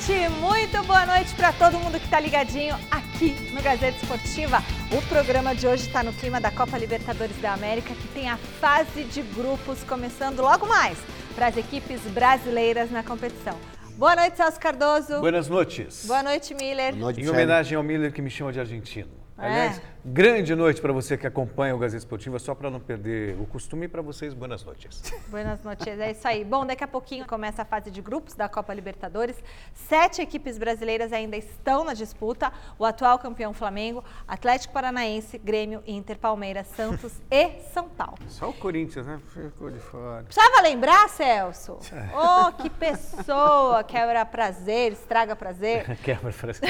gente! Muito boa noite para todo mundo que está ligadinho aqui no Gazeta Esportiva. O programa de hoje está no clima da Copa Libertadores da América, que tem a fase de grupos começando logo mais para as equipes brasileiras na competição. Boa noite, Celso Cardoso. Boas noites. Boa noite, Miller. Boa noite, em homenagem ao Miller que me chama de argentino. É. Aliás, grande noite para você que acompanha o Gazeta Esportiva, só para não perder o costume, para vocês, boas noites. Boas noites, é isso aí. Bom, daqui a pouquinho começa a fase de grupos da Copa Libertadores. Sete equipes brasileiras ainda estão na disputa: o atual campeão Flamengo, Atlético Paranaense, Grêmio, Inter, Palmeiras, Santos e São Paulo. Só o Corinthians, né? Ficou de fora. Precisava lembrar, Celso? Oh, que pessoa! Quebra prazer, estraga prazer. Quebra prazer.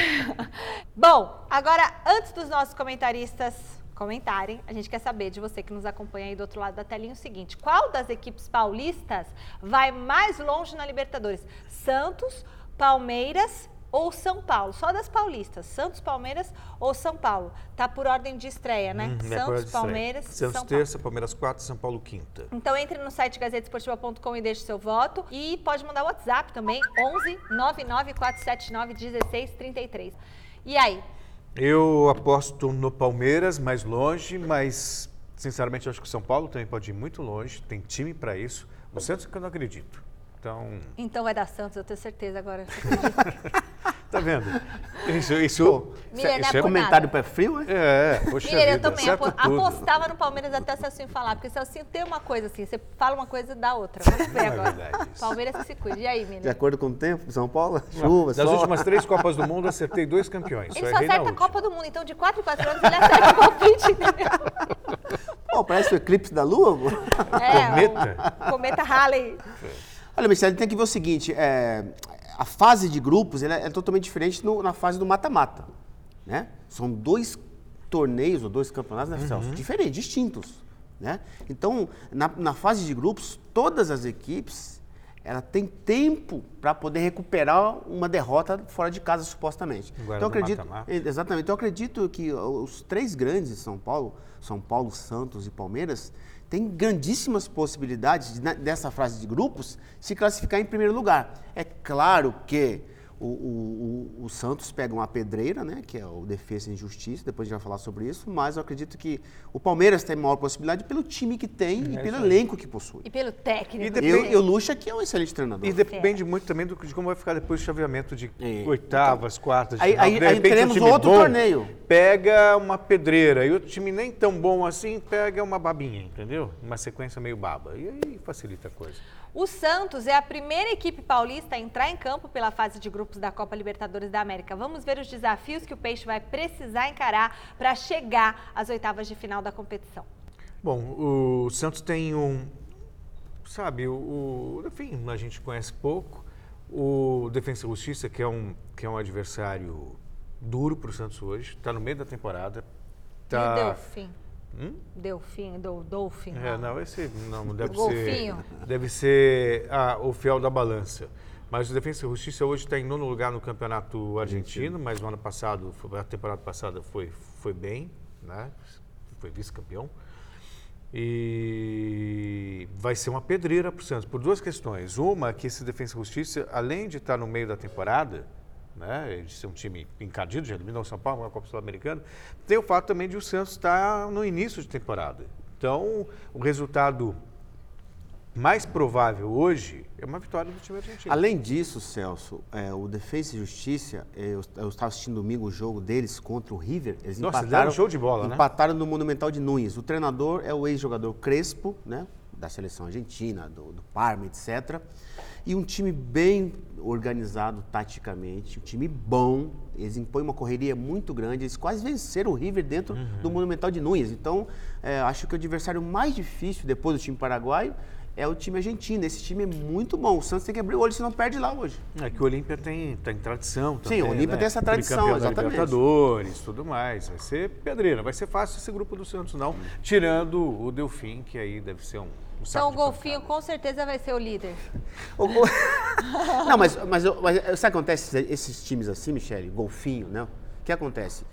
Bom, agora, antes dos nossos nossos comentaristas comentarem. A gente quer saber de você que nos acompanha aí do outro lado da telinha o seguinte: qual das equipes paulistas vai mais longe na Libertadores? Santos, Palmeiras ou São Paulo? Só das paulistas. Santos, Palmeiras ou São Paulo? Tá por ordem de estreia, né? Hum, Santos, Palmeiras, Santos São terça, Paulo. Palmeiras quarta, São Paulo quinta. Então entre no site gazetesportiva.com e deixe seu voto e pode mandar o WhatsApp também 11 99479 1633. E aí, eu aposto no Palmeiras mais longe, mas sinceramente acho que o São Paulo também pode ir muito longe, tem time para isso. O Santos que eu não acredito. Então, então vai dar Santos, eu tenho certeza agora. Tá vendo? Isso, isso, Pô, Miller, isso é, é comentário pé frio, é? É, poxa Miller, vida, eu também apostava no Palmeiras até o Celcinho falar, porque o Celcinho tem uma coisa assim, você fala uma coisa dá outra. Vamos ver é agora. É Palmeiras que se cuide. E aí, Miller? De acordo com o tempo, São Paulo, chuva, Das sol. últimas três Copas do Mundo, acertei dois campeões. Ele só, só acerta a Copa do Mundo, então de quatro em quatro anos ele acerta o palpite, entendeu? Pô, parece o eclipse da Lua. É, cometa. O cometa Halley. Olha, Michele, tem que ver o seguinte, é, a fase de grupos é, é, totalmente diferente no, na fase do mata-mata. Né? São dois torneios ou dois campeonatos né, uhum. diferentes, distintos. Né? Então, na, na, fase de grupos, todas as equipes ela tem tempo para poder recuperar uma derrota fora de casa, supostamente. Agora então, acredito, mata -mata. Exatamente. Então, eu acredito que os três grandes de São Paulo, São Paulo, Santos e Palmeiras, tem grandíssimas possibilidades de, dessa fase de grupos se classificar em primeiro lugar. É claro que o, o, o, Santos pega uma pedreira, né, que é o Defesa e Justiça, depois a gente vai falar sobre isso, mas eu acredito que o Palmeiras tem maior possibilidade pelo time que tem é e pelo elenco que possui. E pelo técnico. E, depende, e o Lucha que é um excelente treinador. E depende é. muito também do, de como vai ficar depois o chaveamento de é. oitavas, então, quartas, de aí, final. Aí, de aí teremos um outro torneio. Pega uma pedreira e outro time nem tão bom assim, pega uma babinha, entendeu? Uma sequência meio baba. E aí facilita a coisa. O Santos é a primeira equipe paulista a entrar em campo pela fase de grupos da Copa Libertadores da América. Vamos ver os desafios que o Peixe vai precisar encarar para chegar às oitavas de final da competição. Bom, o Santos tem um. Sabe, o, enfim, a gente conhece pouco. O Defensa e Justiça, que é um, que é um adversário duro para o Santos hoje, está no meio da temporada. Tá... E o Delfim? Hum? Delfim, do, Dolphin. É, não, esse não deve Golfinho. ser. Deve ser ah, o fiel da balança. Mas o Defensa e Justiça hoje está em nono lugar no campeonato argentino, mas no ano passado, a temporada passada foi, foi bem, né? Foi vice-campeão. E vai ser uma pedreira para o Santos, por duas questões. Uma, que esse Defensa e Justiça, além de estar no meio da temporada, né, de ser um time encardido, já eliminou o São Paulo na Copa Sul-Americana, tem o fato também de o Santos estar no início de temporada. Então, o resultado mais provável hoje é uma vitória do time argentino. Além disso, Celso, é, o Defesa e Justiça, é, eu, eu, estava assistindo domingo o jogo deles contra o River. Eles Nossa, empataram, show de bola, né? Empataram no Monumental de Nunes. O treinador é o ex-jogador Crespo, né? Da seleção argentina, do, do Parma, etc e um time bem organizado taticamente, um time bom. Eles impõem uma correria muito grande. Eles quase venceram o River dentro uhum. do Monumental de Nunes. Então, é, acho que o adversário mais difícil depois do time paraguaio é o time argentino. Esse time é muito bom. O Santos tem que abrir o olho, se não perde lá hoje. É que o Olímpia tem, tem tradição também. Sim, o Olímpia né? tem essa tradição, exatamente. Libertadores, tudo mais. Vai ser pedreira. Vai ser fácil esse grupo do Santos, não. Tirando o Delfim, que aí deve ser um então o golfinho com certeza vai ser o líder. O go... Não, mas, mas, mas sabe o que acontece esses times assim, Michele? Golfinho, né? O que acontece?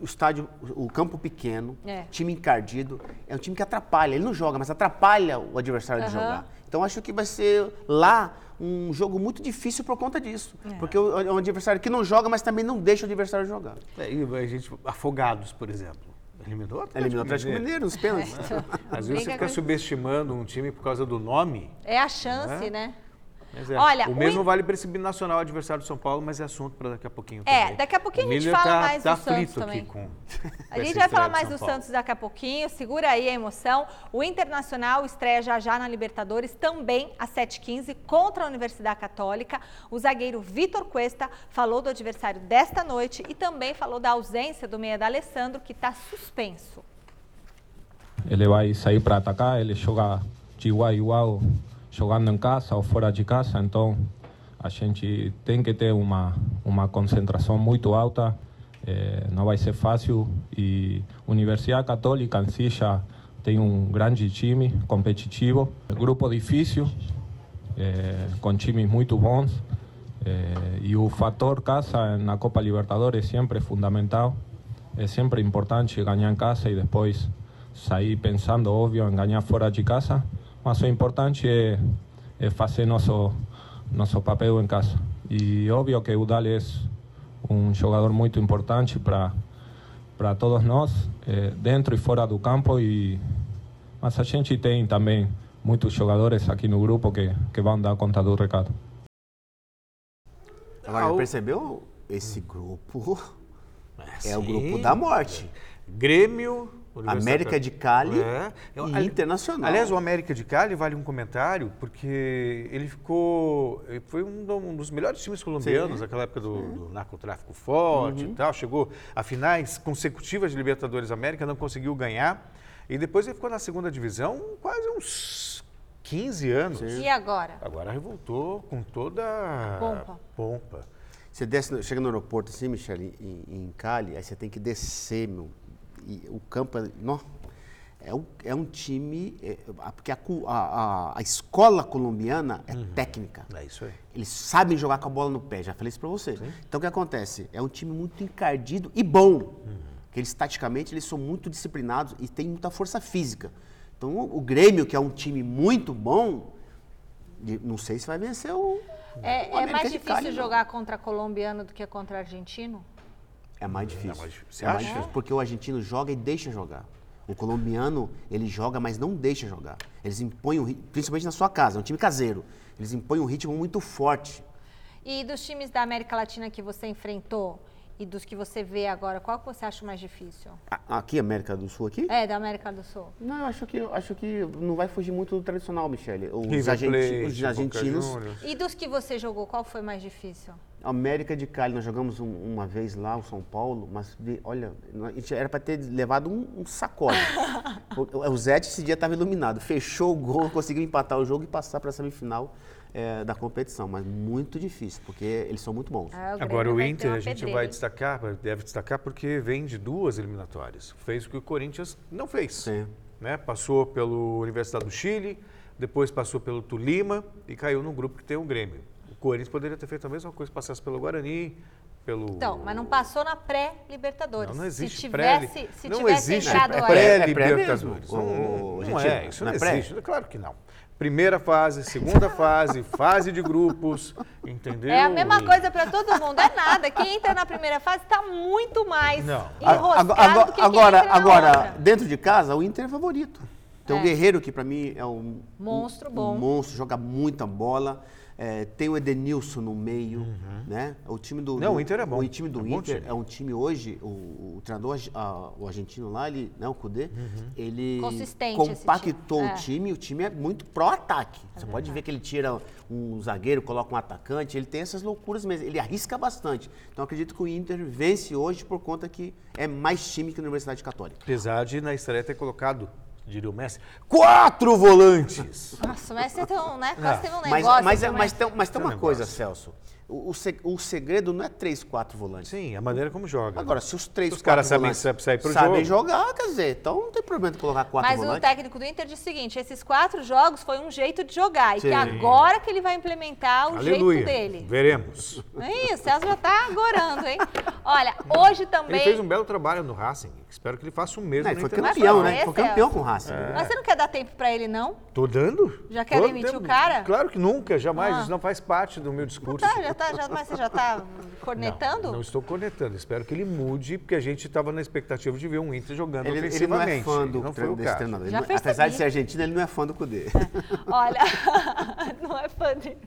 o estádio, o campo pequeno, É. time encardido, é um time que atrapalha. Ele não joga, mas atrapalha o adversário de Aham. jogar. Então acho que vai ser lá um jogo muito difícil por conta disso. É. Porque o- é um adversário que não joga, mas também não deixa o adversário jogar. É, e a gente, afogados, por exemplo. Eliminou o Atlético, Eliminou o Atlético Mineiro nos pênaltis. Às vezes você fica com- subestimando um time por causa do nome. É a chance, É. né? É, Olha, o o mesmo In- vale para esse binacional adversário do São Paulo, mas é assunto para daqui a pouquinho É, também. daqui a pouquinho O a gente fala tá, mais tá do Santos também. aqui com, A gente vai falar mais do Paulo. Santos daqui a pouquinho, segura aí a emoção. O Internacional estreia já já na Libertadores, também às 7h15, contra a Universidade Católica. O zagueiro Vitor Cuesta falou do adversário desta noite e também falou da ausência do meia da Alessandro, que está suspenso. Ele vai sair para atacar, ele joga de igual a igual, jogando em casa ou fora de casa, então a gente tem que ter uma, uma concentração muito alta, eh, não vai ser fácil e Universidade Católica em si já tem um grande time competitivo, grupo difícil, eh, com times muito bons eh, e o fator casa na Copa Libertadores sempre é fundamental. É sempre importante ganhar em casa e depois sair pensando, óbvio, em ganhar fora de casa. Mas o importante é, é fazer nosso, nosso papel em casa. E óbvio que o Dali é um jogador muito importante para para todos nós, eh, dentro e fora do campo. E, mas a gente tem também muitos jogadores aqui no grupo que, que vão dar conta do recado. Agora, Ah, o- percebeu? Esse grupo é o sim. grupo da morte. Grêmio, América de Cali É. Eu- e ali- Internacional. Aliás, o América de Cali vale um comentário, porque ele ficou. ele Foi um, um dos melhores times colombianos naquela época do, do narcotráfico forte Uhum. e tal. Chegou a finais consecutivas de Libertadores América, não conseguiu ganhar. E depois ele ficou na segunda divisão quase uns 15 anos. E agora? Agora revoltou com toda a Pompa. pompa. Você desce, chega no aeroporto assim, Michele, em, em Cali, aí você tem que descer, meu. E o campo é. nó, é, um, é um time. é, porque a, a- a- escola colombiana é técnica. É isso aí. Eles sabem jogar com a bola no pé, já falei isso pra você. Então o que acontece? É um time muito encardido e bom. Que eles, taticamente, eles são muito disciplinados e têm muita força física. Então o, o Grêmio, que é um time muito bom, não sei se vai vencer o. É, o é mais difícil Cali, não. jogar contra colombiano do que contra argentino? É mais difícil. mais difícil. Você É mais acha? difícil, porque o argentino joga e deixa jogar. O colombiano, ele joga, mas não deixa jogar. Eles impõem, o ri- principalmente na sua casa, é um time caseiro. Eles impõem um ritmo muito forte. E dos times da América Latina que você enfrentou e dos que você vê agora, qual que você acha mais difícil? Aqui, América do Sul, aqui? É, da América do Sul. Não, eu acho que, eu acho que não vai fugir muito do tradicional, Michele. Os, argenti- os argentinos. E dos que você jogou, qual foi mais difícil? América de Cali, nós jogamos um- uma vez lá, o São Paulo, mas olha, a gente era para ter levado um, um sacode. o, o Zete esse dia estava iluminado, fechou o gol, conseguiu empatar o jogo e passar para a semifinal eh, da competição, mas muito difícil, porque eles são muito bons. Ah, Grêmio Agora o Inter a gente vai destacar, deve destacar porque vem de duas eliminatórias. Fez o que o Corinthians não fez. Sim. Né? Passou pelo Universidade do Chile, depois passou pelo Tolima e caiu no grupo que tem o Grêmio. O Corinthians poderia ter feito a mesma coisa, passasse pelo Guarani, pelo Então, mas não passou na pré-Libertadores. Não, não existe se tivesse, pré se Não tivesse existe entrado É aí. pré- pré-Libertadores. mesmo? não, O- não é, isso não não, é pré? existe. Claro que não. Primeira fase, segunda fase, fase de grupos, entendeu? É a mesma coisa para todo mundo, é nada. Quem entra na primeira fase está muito mais Não. enroscado agora, do que quem agora, entra na agora, outra. dentro de casa, o Inter é favorito. Tem É. o Guerreiro, que para mim é um Monstro um, bom. um monstro, joga muita bola. É, tem o Edenilson no meio, né? O time do Uhum. Não, o Inter é bom. O time do É um Inter time. é um time hoje, o, o treinador ah, o argentino lá, ele, né, o Cudê, Uhum. ele Consistente compactou time. o É. time, o time é muito pró-ataque. Você pode ver que ele tira um zagueiro, coloca um atacante, ele tem essas loucuras mesmo, ele arrisca bastante. Então eu acredito que o Inter vence hoje por conta que é mais time que a Universidade Católica. Apesar de na estreia ter colocado, diria o Messi, quatro volantes. Nossa, mas você tem um, né? Quase teve um Mas, negócio. mas, mas, tem, mas tem Tem um uma coisa. Celso. O, o se- o segredo não é três, quatro volantes. Sim, a maneira como joga. Agora, se os três, Se os caras sabem sabem jogo. jogar, quer dizer, então não tem problema de colocar quatro Mas o volantes. técnico do Inter disse o seguinte: esses quatro jogos foi um jeito de jogar. E que Sim. agora que ele vai implementar o Aleluia. jeito dele. Veremos. Ih, o Celso já tá agorando, hein? Olha, hoje também. Ele fez um belo trabalho no Racing. Espero que ele faça o mesmo Não, no ele foi campeão, Mas né? foi Foi campeão com o Racing. né? Mas você não quer dar tempo pra ele, não? Tô dando? Já quer demitir o cara? Claro que nunca, jamais. Ah. Isso não faz parte do meu discurso. Tá, já tá, já, mas você já tá cornetando? Não, não estou cornetando. Espero que ele mude, porque a gente estava na expectativa de ver um Inter jogando Ele, ele não ofensivamente. é fã do não foi treino o desse treinador. Não- apesar de ser argentino, ele não é fã do Cudê. Olha, não é fã de.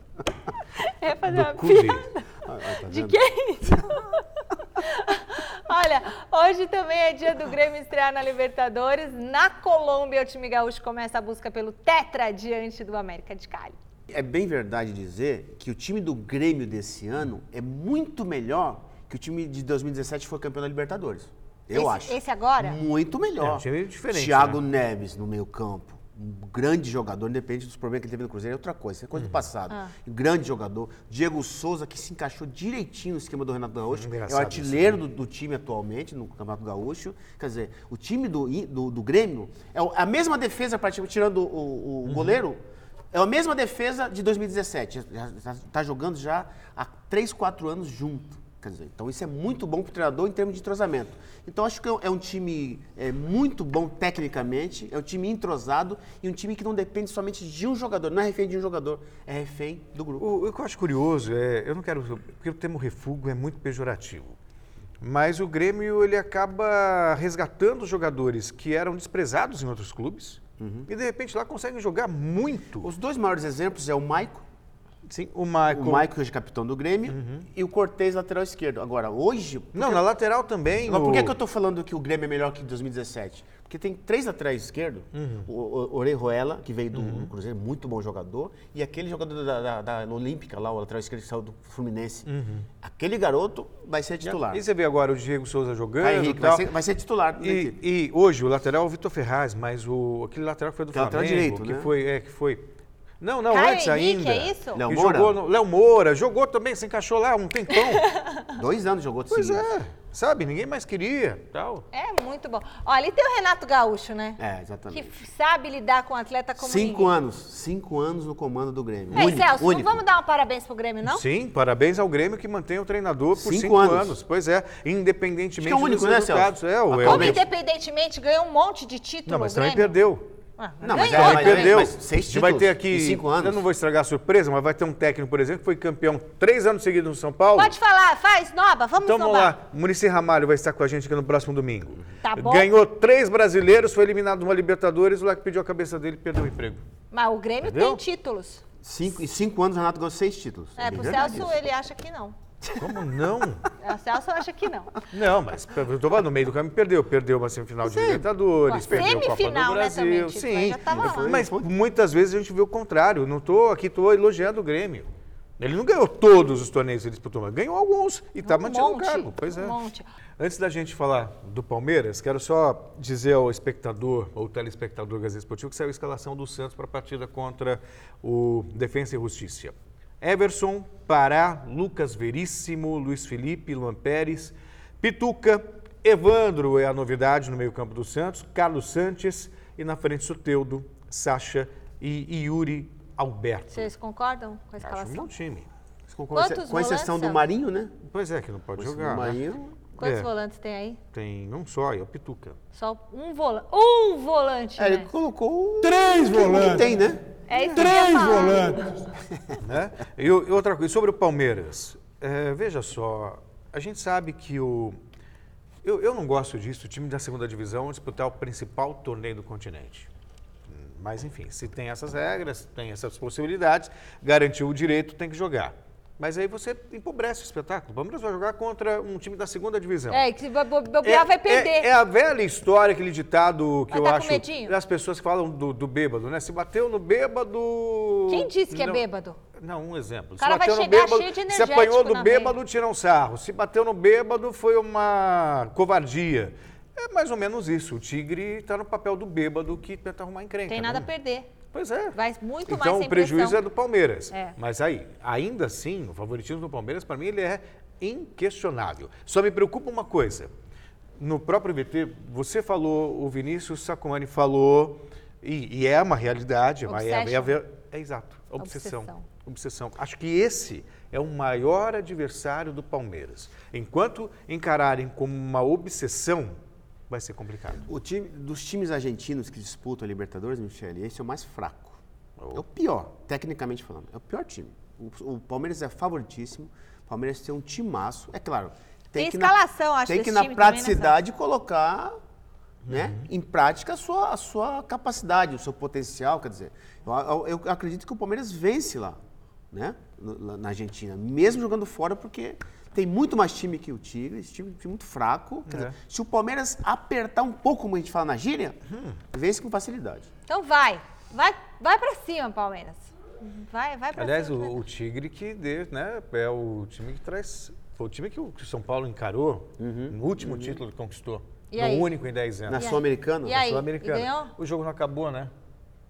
É fazer uma Do Cudê. piada. Ah, tá De quem? Olha, hoje também é dia do Grêmio estrear na Libertadores. Na Colômbia, o time gaúcho começa a busca pelo Tetra diante do América de Cali. É bem verdade dizer que o time do Grêmio desse ano é muito melhor que o time de 2017 que foi campeão da Libertadores. Eu Esse- acho. esse agora? Muito melhor. É, um time diferente, Thiago né? Neves no meio campo. Um grande jogador, independente dos problemas que ele teve no Cruzeiro, é outra coisa, isso é coisa Uhum. do passado. Ah. Grande jogador. Diego Souza, que se encaixou direitinho no esquema do Renato Gaúcho. É o Engraçado artilheiro do, do time atualmente no Campeonato Gaúcho. Quer dizer, o time do, do, do Grêmio é o- a mesma defesa, praticamente, tirando o, o- Uhum. o goleiro, é a mesma defesa de 2017. Está jogando já há 3, 4 anos junto. Quer dizer, então isso é muito bom para o treinador em termos de entrosamento. Então acho que é um time é, muito bom tecnicamente, é um time entrosado e um time que não depende somente de um jogador, não é refém de um jogador, é refém do grupo. O, o que eu acho curioso é, eu não quero, porque o termo refúgio é muito pejorativo. Mas o Grêmio ele acaba resgatando jogadores que eram desprezados em outros clubes e de repente lá conseguem jogar muito. Os dois maiores exemplos é o Maico, Sim, o Michael. o Maico hoje capitão do Grêmio e o Cortez lateral esquerdo. Agora, hoje... Não, na lateral também. Por o- que, que eu estou falando que o Grêmio é melhor que 2017? Porque tem três laterais esquerdos. O, o Orejuela, que veio do, do Cruzeiro, muito bom jogador. E aquele jogador da, da- da Olímpica, lá, o lateral esquerdo que saiu do Fluminense. Aquele garoto vai ser titular. E você vê agora o Diego Souza jogando Vai, e Henrique, vai ser, vai ser titular. E, e hoje o lateral é o Vitor Ferraz, mas o, aquele lateral que foi do Que é Flamengo, lateral direito, que né? foi, é, que foi. Não, não, Caio antes Henrique, ainda. é isso? Léo Que Moura? jogou no- Léo Moura, jogou também, se encaixou lá um tempão. Dois anos jogou de pois seguida. é, sabe, ninguém mais queria, tal. É muito bom. Olha, e tem o Renato Gaúcho, né? É, Que exatamente. sabe lidar com um atleta como Cinco ninguém. anos. Cinco anos no comando do Grêmio. Ei, Único, Celso, único. não vamos dar um parabéns pro Grêmio, não? Sim, parabéns ao Grêmio que mantém o treinador por Cinco cinco, anos. anos. Pois é, independentemente Acho que é o único, dos né, resultados. Celso? É, o, é Como independentemente ganhou um monte de título. Não, mas o também Grêmio. perdeu. Ah, Não, mas ganhou, é, Ele mas- né? perdeu. mas seis gente vai ter títulos aqui. em cinco anos. Eu não vou estragar a surpresa, mas vai ter um técnico, por exemplo, que foi campeão três anos seguidos no São Paulo. Pode falar, faz, Noba, vamos Então vamos lá, o Muricy Ramalho vai estar com a gente aqui no próximo domingo. Tá bom. Ganhou três brasileiros, foi eliminado numa Libertadores, o lá que pediu a cabeça dele perdeu o emprego. Mas o Grêmio Entendeu? tem títulos. Cinco, em cinco anos o Renato ganhou seis títulos. É, pro verdade Celso, isso. ele acha que não. Como não? O Celso acha que não. Não, mas eu tô falando, no meio do caminho perdeu. Perdeu uma semifinal de Libertadores, Pô, perdeu a Copa do semifinal, né, Brasil. também, aí Sim, já tava lá. mas muitas vezes a gente vê o contrário. Não tô aqui, tô elogiando o Grêmio. Ele não ganhou todos os torneios que ele disputou, mas ganhou alguns e está Um mantido no monte, cargo. Pois é. um monte. Antes da gente falar do Palmeiras, quero só dizer ao espectador, ou telespectador Gazeta Esportivo, que saiu a escalação do Santos para a partida contra o Defensa e Justiça. Everson, Pará, Lucas Veríssimo, Luiz Felipe, Luan Pérez, Pituca, Evandro é a novidade no meio-campo do Santos, Carlos Sanches e na frente Soteudo, Sacha e Yuri Alberto. Vocês concordam com a Acho um escalação? bom time. Com, Quantos com exceção volantes, do Marinho, né? Pois é, que não pode jogar. né? Marinho. Quantos É. volantes tem aí? Tem um só, é o Pituca. Só um volante. Um volante, É, ele né? colocou. Três Não volantes. tem, né? É isso Três volantes. né? E, e outra coisa, sobre o Palmeiras, é, veja só, a gente sabe que o. Eu, eu não gosto disso, o time da segunda divisão disputar o principal torneio do continente. Mas, enfim, se tem essas regras, tem essas possibilidades, garantiu o direito, tem que jogar. Mas aí você empobrece o espetáculo. O Palmeiras vai jogar contra um time da segunda divisão. É, que se bo- bo- bobear vai perder. É, é a velha história, aquele ditado que Vai eu tá acho. Das pessoas que falam do, do bêbado, né? Se bateu no bêbado. Quem disse que é Não- bêbado? Não, um exemplo. O cara se vai bateu no chegar bêbado, cheio de se apanhou do bêbado, tira um sarro. Se bateu no bêbado, foi uma covardia. É mais ou menos isso. O Tigre está no papel do bêbado que tenta arrumar encrenca. Tem nada a não- perder. Pois é. Vai muito mais então sem o prejuízo pressão. é do Palmeiras. É. Mas aí, ainda assim, o favoritismo do Palmeiras, para mim, ele é inquestionável. Só me preocupa uma coisa. No próprio VT, você falou, o Vinícius Sacomani falou, e, e é uma realidade, é, é, é exato, obsessão. Obsessão. obsessão. Acho que esse é o maior adversário do Palmeiras. Enquanto encararem como uma obsessão, vai ser complicado. O time, dos times argentinos que disputam a Libertadores, Michele, esse é o mais fraco. Oh. É o pior, tecnicamente falando. É o pior time. O, o Palmeiras é favoritíssimo. O Palmeiras tem um timaço. É claro. Tem que escalação, acho, Tem que, na né, praticidade, colocar né, Uhum. em prática a sua, a sua capacidade, o seu potencial. Quer dizer, eu, eu- eu acredito que o Palmeiras vence lá, né, na Argentina, mesmo jogando fora, porque tem muito mais time que o Tigre, esse time, time muito fraco. Quer É. dizer, se o Palmeiras apertar um pouco, como a gente fala na gíria, Hum. vence com facilidade. Então vai. Vai, vai pra cima, Palmeiras. Vai, vai pra Aliás, cima. o, o Tigre que deu, né, é o time que traz. Foi o time que o o São Paulo encarou no último título que conquistou. E no aí? único em 10 anos. Na Sul-Americana, aí? Sul-Americana. O jogo não acabou, né?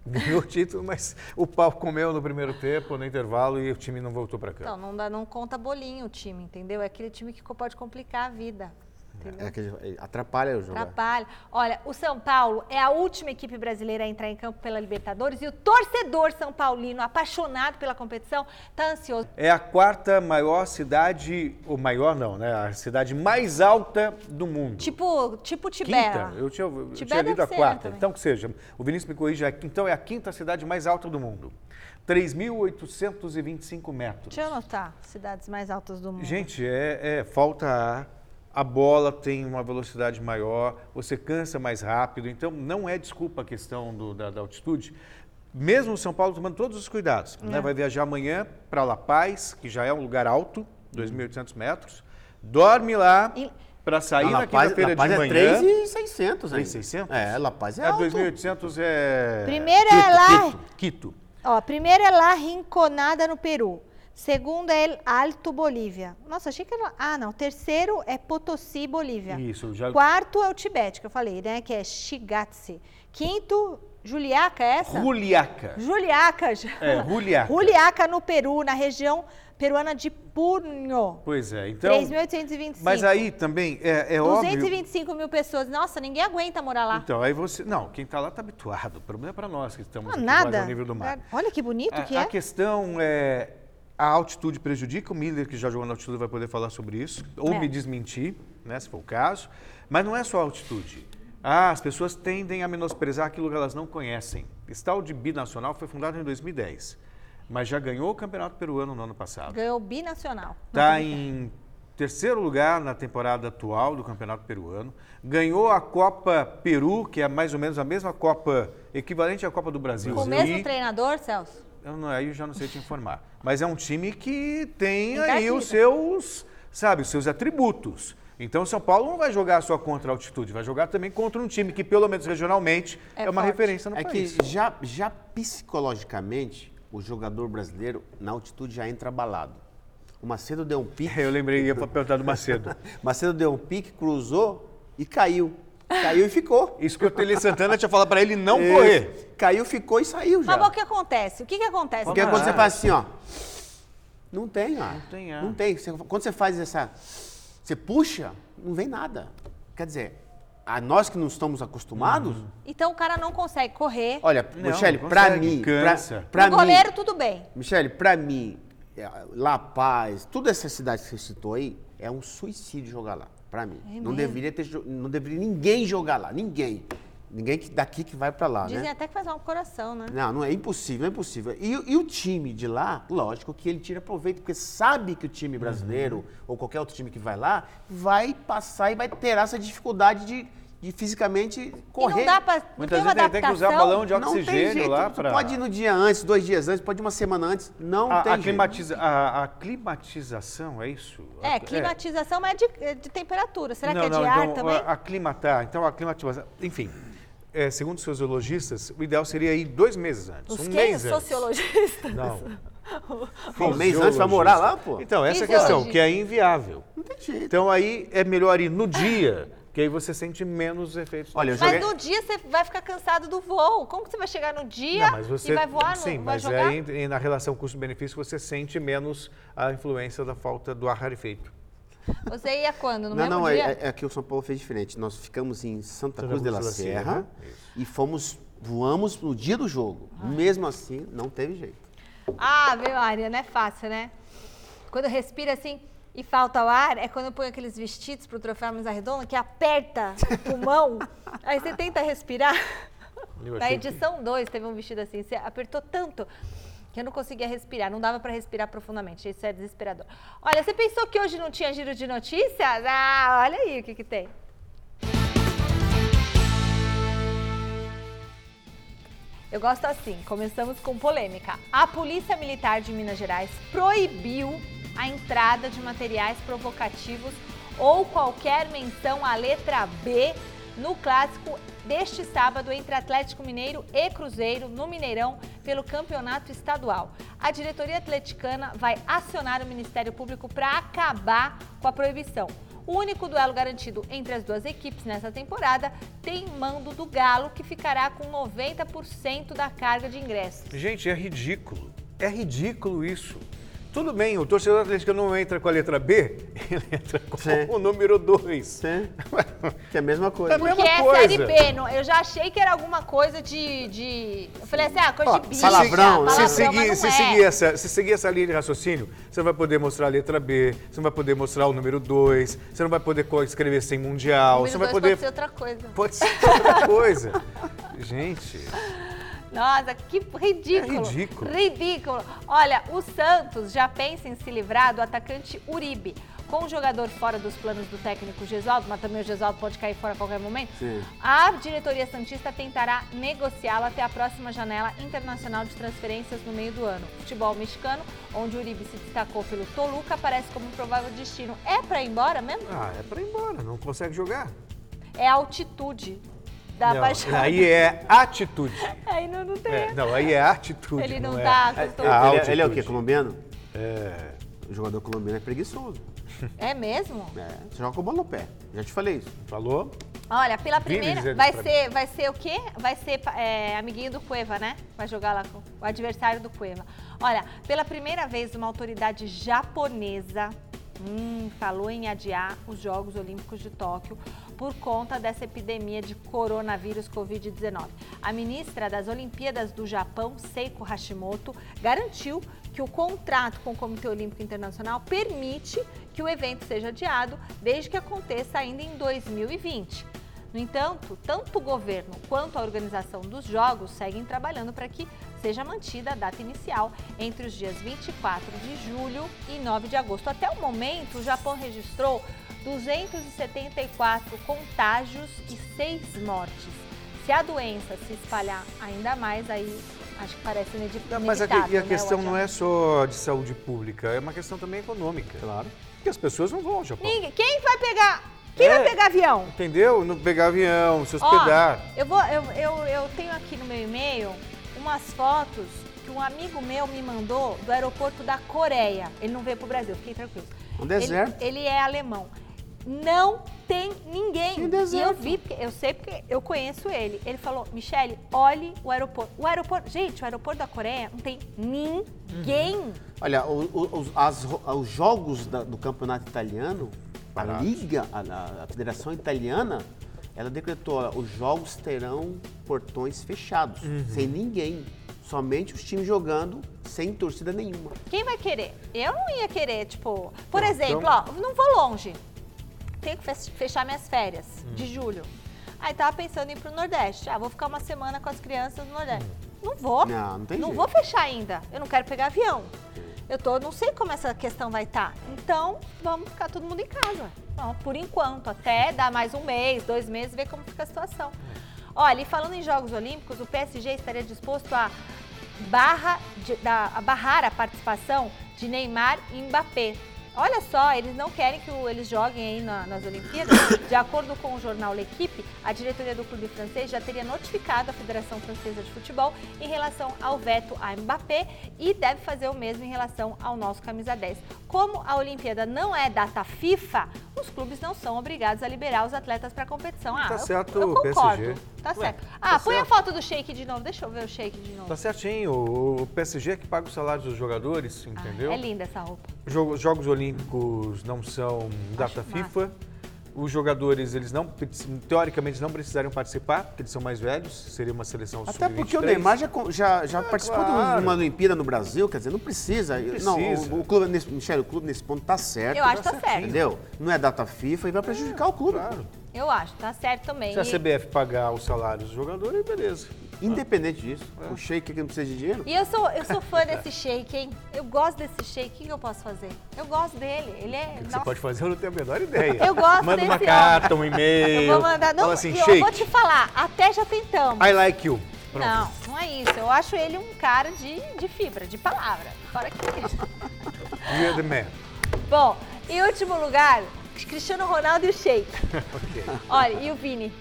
Ganhou o título, mas o pau comeu no primeiro tempo, no intervalo, e o time não voltou para cá. Então, não, dá, não conta bolinho o time, entendeu? É aquele time que pode complicar a vida. É que atrapalha o jogo. Atrapalha. Olha, o São Paulo é a última equipe brasileira a entrar em campo pela Libertadores e o torcedor São Paulino, apaixonado pela competição, está ansioso. É a quarta maior cidade, ou maior não, né? A cidade mais alta do mundo. Tipo, tipo Tibé. Quinta? Eu tinha, eu Tibé tinha lido a né, quarta. também. Então, que seja, o Vinícius me corrige, é- então é a quinta cidade mais alta do mundo. 3.825 metros. Deixa eu anotar, cidades mais altas do mundo. Gente, é, é, falta ar, a bola tem uma velocidade maior, você cansa mais rápido, então não é desculpa a questão do- da, da altitude. Mesmo o São Paulo tomando todos os cuidados, É. né? vai viajar amanhã para La Paz, que já é um lugar alto, 2.800 metros, dorme lá E- para sair Não, na La Paz, quinta-feira de é manhã. 3,600 ainda. 3,600? É, La Paz é, É, alto. 2.800 é... Primeiro é lá- Quito, Quito. Ó, primeiro é La Rinconada, no Peru. Segundo é Alto, Bolívia. Nossa, achei que era... Ah, não. Terceiro é Potosí, Bolívia. Isso, já... Quarto é o Tibete, que eu falei, né? Que é Shigatse. Quinto, Juliaca, é essa? Juliaca. Juliaca. É, Juliaca. Juliaca, no Peru, na região peruana de Punho. Pois é, então... 3.825. Mas aí também é, é óbvio... 225 mil pessoas. Nossa, ninguém aguenta morar lá. Então, aí você. Não, quem está lá está habituado. O problema é para nós que estamos Ah, aqui nada. ao nível do mar. É, Olha que bonito A, que a é. questão é. A altitude prejudica, o Miller, que já jogou na altitude, vai poder falar sobre isso, ou É. me desmentir, né, se for o caso. Mas não é só a altitude. Ah, as pessoas tendem a menosprezar aquilo que elas não conhecem. Esse tal de binacional foi fundado em 2010, mas já ganhou o Campeonato Peruano no ano passado. Ganhou binacional. Está em terceiro lugar na temporada atual do Campeonato Peruano. Ganhou a Copa Peru, que é mais ou menos a mesma Copa, equivalente à Copa do Brasil. Com o mesmo treinador, Celso? Eu não, aí eu já não sei te informar. Mas é um time que tem aí os seus, sabe, os seus atributos. Então o São Paulo não vai jogar só contra a altitude, vai jogar também contra um time que, pelo menos regionalmente, É é, uma forte. referência no É país. que já, já psicologicamente, o jogador brasileiro na altitude já entra abalado. O Macedo deu um pique, Eu lembrei, ia perguntar do Macedo. Macedo deu um pique, cruzou e caiu. Caiu e ficou. Isso que o Tele Santana tinha falado para ele não É, correr. Caiu, ficou e saiu já. Mas o que acontece? O que, que acontece? Porque Vamos quando lá. você faz assim, ó. Não tem ar. Não tem ar. Não tem. Você- quando você faz essa. Você puxa, não vem nada. Quer dizer, a nós que não estamos acostumados. Então o cara não consegue correr. Olha, Não, Michele, não pra mim. Pra, cansa. pra o mim. goleiro, tudo bem. Michele, pra mim, é, La Paz, toda essa cidade que você citou aí, é um suicídio jogar lá. Pra mim. É não mesmo? deveria ter. Não deveria ninguém jogar lá. Ninguém. Ninguém que- daqui que vai pra lá, Dizem né? até que faz mal pro coração, né? Não, não é impossível, é impossível. E, e o time de lá, lógico que ele tira proveito, porque sabe que o time brasileiro ou qualquer outro time que vai lá vai passar e vai ter essa dificuldade de, de fisicamente correr. E não dá pra. Muitas tem vezes ele tem que usar balão de Não tem oxigênio lá para. Pode ir no dia antes, dois dias antes, pode ir uma semana antes. Não A, tem a jeito. climatiza- a- a climatização, é isso? É, A- climatização, mas é de, é de temperatura. Será não, que é não, de ar então, também? a- Aclimatar, então a climatização. Enfim, é, segundo os sociologistas, o ideal seria ir dois meses antes. Os um mês antes. Sociologistas? Não. Um mês antes vai morar lá, pô? Então, essa é a questão, que é inviável. Não tem jeito. Então aí é melhor ir no dia, que aí você sente menos os efeitos. Olha, eu Mas joguei- no dia você vai ficar cansado do voo. Como que você vai chegar no dia Não, mas você, e vai voar? Sim, não, vai mas jogar? aí e na relação custo-benefício você sente menos a influência da falta do ar rarefeito. Você ia quando? No Não, mesmo não, é, dia? é, é que o São Paulo fez diferente. Nós ficamos em Santa Cruz de la Cruz de la Serra Sierra, isso. e fomos, voamos no dia do jogo. Mesmo assim, não teve jeito. Ah, meu Maria, não é fácil, né? Quando respira assim e falta o ar, é quando eu ponho aqueles vestidos pro troféu mesa redonda que aperta o pulmão. aí você tenta respirar. Na que- edição 2 teve um vestido assim, você apertou tanto que eu não conseguia respirar, não dava para respirar profundamente. Isso é desesperador. Olha, você pensou que hoje não tinha giro de notícias? Ah, olha aí o que, que tem. Eu gosto assim, começamos com polêmica. A Polícia Militar de Minas Gerais proibiu a entrada de materiais provocativos ou qualquer menção à letra B no clássico deste sábado entre Atlético Mineiro e Cruzeiro no Mineirão pelo Campeonato Estadual. A diretoria atleticana vai acionar o Ministério Público para acabar com a proibição. O único duelo garantido entre as duas equipes nessa temporada tem mando do Galo, que ficará com 90% da carga de ingressos. Gente, é ridículo. É ridículo isso. Tudo bem, o torcedor atleticano não entra com a letra B, ele entra com Sim. o número 2. Sim. que é a mesma coisa. É mesmo. Porque mesma é Série coisa. B, não- eu já achei que era alguma coisa de. de- eu falei assim, ah, coisa Ó, de bicha, palavrão, né? Se palavrão, seguir, mas se, não é. seguir essa, se seguir essa linha de raciocínio, você não vai poder mostrar a letra B, você não vai poder mostrar o número 2, você não vai poder escrever sem mundial, você vai poder. pode ser outra coisa. Pode ser outra coisa. Gente, Nossa, que ridículo. É ridículo. Ridículo. Olha, o Santos já pensa em se livrar do atacante Uribe. Com o jogador fora dos planos do técnico Gesualdo, mas também o Gesualdo pode cair fora a qualquer momento, Sim. a diretoria Santista tentará negociá-lo até a próxima janela internacional de transferências no meio do ano. Futebol mexicano, onde o Uribe se destacou pelo Toluca, aparece como um provável destino. É para ir embora mesmo? ah, é pra ir embora, não consegue jogar. É altitude da Não, paixão. aí é atitude. Aí não, não tem. É, não, aí é atitude. Ele não é- tá É, acostumado. ele, é- ele é o quê? Colombiano? É. O jogador colombiano é preguiçoso. É mesmo? É, você joga com a bola no pé. Já te falei isso. Falou? Olha, pela primeira, vai ser, vai ser o quê? Vai ser é, amiguinho do Cueva, né? Vai jogar lá com o adversário do Cueva. Olha, pela primeira vez uma autoridade japonesa hum, falou em adiar os Jogos Olímpicos de Tóquio por conta dessa epidemia de coronavírus Covid-19. A ministra das Olimpíadas do Japão, Seiko Hashimoto, garantiu que o contrato com o Comitê Olímpico Internacional permite que o evento seja adiado desde que aconteça ainda em 2020. No entanto, tanto o governo quanto a organização dos Jogos seguem trabalhando para que seja mantida a data inicial entre os dias 24 de julho e 9 de agosto. Até o momento, o Japão registrou 274 contágios e 6 mortes. Se a doença se espalhar ainda mais, aí acho que parece Não, mas a, inevitável. e a né, questão não é só de saúde pública, é uma questão também econômica. Claro. Porque as pessoas não vão ao Japão. Ninguém- Quem vai pegar? Quem É. vai pegar avião? Entendeu? Não pegar avião, se Ó, hospedar. eu, vou, eu, eu, eu tenho aqui no meu e-mail umas fotos que um amigo meu me mandou do aeroporto da Coreia. Ele não veio pro Brasil, fiquei tranquilo. Um deserto. Ele, ele é alemão. Não tem ninguém. E eu vi, porque eu sei porque eu conheço ele. Ele falou, Michele, olhe o aeroporto. O aeroporto, gente, o aeroporto da Coreia não tem ninguém. Olha, o- o- os, as os jogos da- do campeonato italiano, a. Liga, a, a- a Federação Italiana, ela decretou, olha, os jogos terão portões fechados, Uhum. sem ninguém. Somente os times jogando sem torcida nenhuma. Quem vai querer? Eu não ia querer, tipo, por Não, exemplo, então- ó, não vou longe. Tenho que fech- fechar minhas férias Hum. de julho. Aí tava pensando em ir pro Nordeste. Ah, vou ficar uma semana com as crianças no Nordeste. Hum. Não vou. Não, não tem Não jeito. vou fechar ainda. Eu não quero pegar avião. Eu tô, não sei como essa questão vai estar. Então, vamos ficar todo mundo em casa. Bom, por enquanto, até dar mais um mês, dois meses, ver como fica a situação. Olha, e falando em Jogos Olímpicos, o PSG estaria disposto a, barra de- da- a barrar a participação de Neymar e Mbappé. Olha só, eles não querem que o- eles joguem aí na- nas Olimpíadas. De acordo com o jornal L'Equipe, a diretoria do clube francês já teria notificado a Federação Francesa de Futebol em relação ao veto a Mbappé e deve fazer o mesmo em relação ao nosso camisa 10. Como a Olimpíada não é data FIFA, os clubes não são obrigados a liberar os atletas para a competição. Ah, Tá eu- certo eu, o concordo. PSG. Tá Ué, certo. tá Ah, põe a certo. foto do Sheik de novo. Deixa eu ver o Sheik de novo. Tá certinho, o PSG é que paga os salários dos jogadores, entendeu? Ah, é linda essa roupa. Jo- Jogos Olímpicos não são data Acho FIFA. Os jogadores, eles não, teoricamente, não precisariam participar, porque eles são mais velhos, seria uma seleção Até sub-23. porque o Neymar já, já, já participou de claro. uma Olimpíada no Brasil, quer dizer, não precisa. Não, precisa. o, o clube, nesse, Michele, o clube nesse ponto tá certo. Eu acho que tá certo. Entendeu? Não é data FIFA e vai prejudicar o clube. Claro. Eu acho, tá certo também. Se a CBF pagar os salários dos jogadores, beleza. Independente disso. O Sheik que não precisa de dinheiro. E eu sou, eu sou fã desse shake, hein? Eu gosto desse shake. O que eu posso fazer? Eu gosto dele. Ele é. O que você pode fazer, eu não tenho a menor ideia. Eu gosto Manda uma desse carta, um e-mail. Eu vou mandar. Não, Fala assim, eu shake, vou te falar, até já tentamos. I like you. Pronto. Não, não é isso. Eu acho ele um cara de, de fibra, de palavra. Fora que. You're the man. Bom, em último lugar, Cristiano Ronaldo e o Sheik. Olha, e o Vini?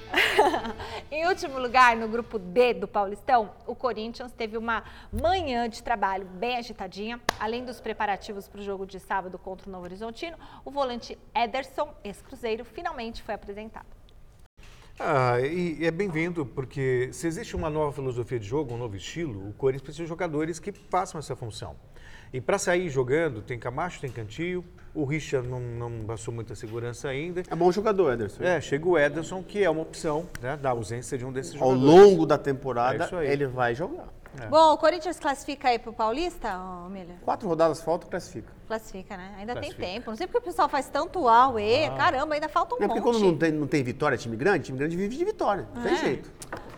em último lugar, no grupo D do Paulistão, o Corinthians teve uma manhã de trabalho bem agitadinha. Além dos preparativos para o jogo de sábado contra o Novo Horizontino, o volante Ederson, ex-cruzeiro, finalmente foi apresentado. Ah, e, é bem-vindo, porque se existe uma nova filosofia de jogo, um novo estilo, o Corinthians precisa de jogadores que façam essa função. E para sair jogando, tem Camacho, tem Cantillo, o Richard não, não passou muita segurança ainda. É bom jogador, Ederson. É, chega o Ederson, que é uma opção né, da ausência de um desses Ao jogadores. longo da É temporada, aí. ele vai jogar. Bom, o Corinthians classifica aí pro Paulista, ô, Milha? Quatro rodadas faltam, classifica. Classifica, né? Ainda Classifica. tem tempo. Não sei porque o pessoal faz tanto auê. Caramba, ainda falta um é porque monte. quando não tem, não tem vitória, time grande, time grande vive de vitória. Não tem É. jeito.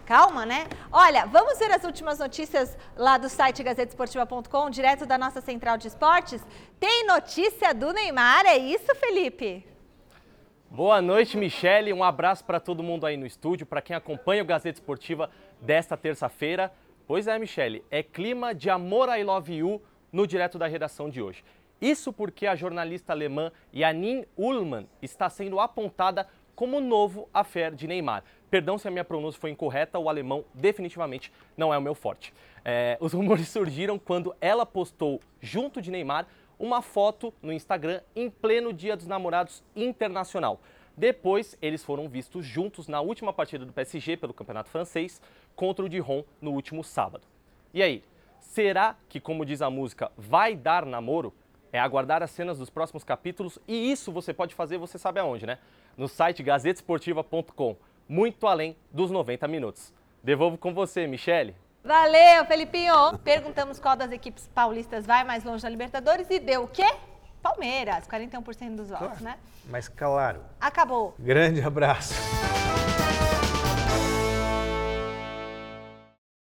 Calma, né? Olha, vamos ver as últimas notícias lá do site gazetesportiva.com, direto da nossa central de esportes. Tem notícia do Neymar, é isso, Felipe? Boa noite, Michele. Um abraço para todo mundo aí no estúdio, para quem acompanha o Gazeta Esportiva desta terça-feira. Pois é, Michele, é clima de amor I love you no direto da redação de hoje. Isso porque a jornalista alemã Janine Ullmann está sendo apontada como novo affair de Neymar. Perdão se a minha pronúncia foi incorreta, o alemão definitivamente não é o meu forte. É, os rumores surgiram quando ela postou, junto de Neymar, uma foto no Instagram em pleno Dia dos Namorados Internacional. Depois, eles foram vistos juntos na última partida do PSG pelo Campeonato Francês contra o Dijon no último sábado. E aí, será que, como diz a música, vai dar namoro? É aguardar as cenas dos próximos capítulos e isso você pode fazer, você sabe aonde, né? No site gazetesportiva.com, muito além dos 90 minutos. Devolvo com você, Michele. Valeu, Felipinho! Perguntamos qual das equipes paulistas vai mais longe na Libertadores e deu o quê? Palmeiras, 41% dos votos, né? Mas claro, Acabou. grande abraço.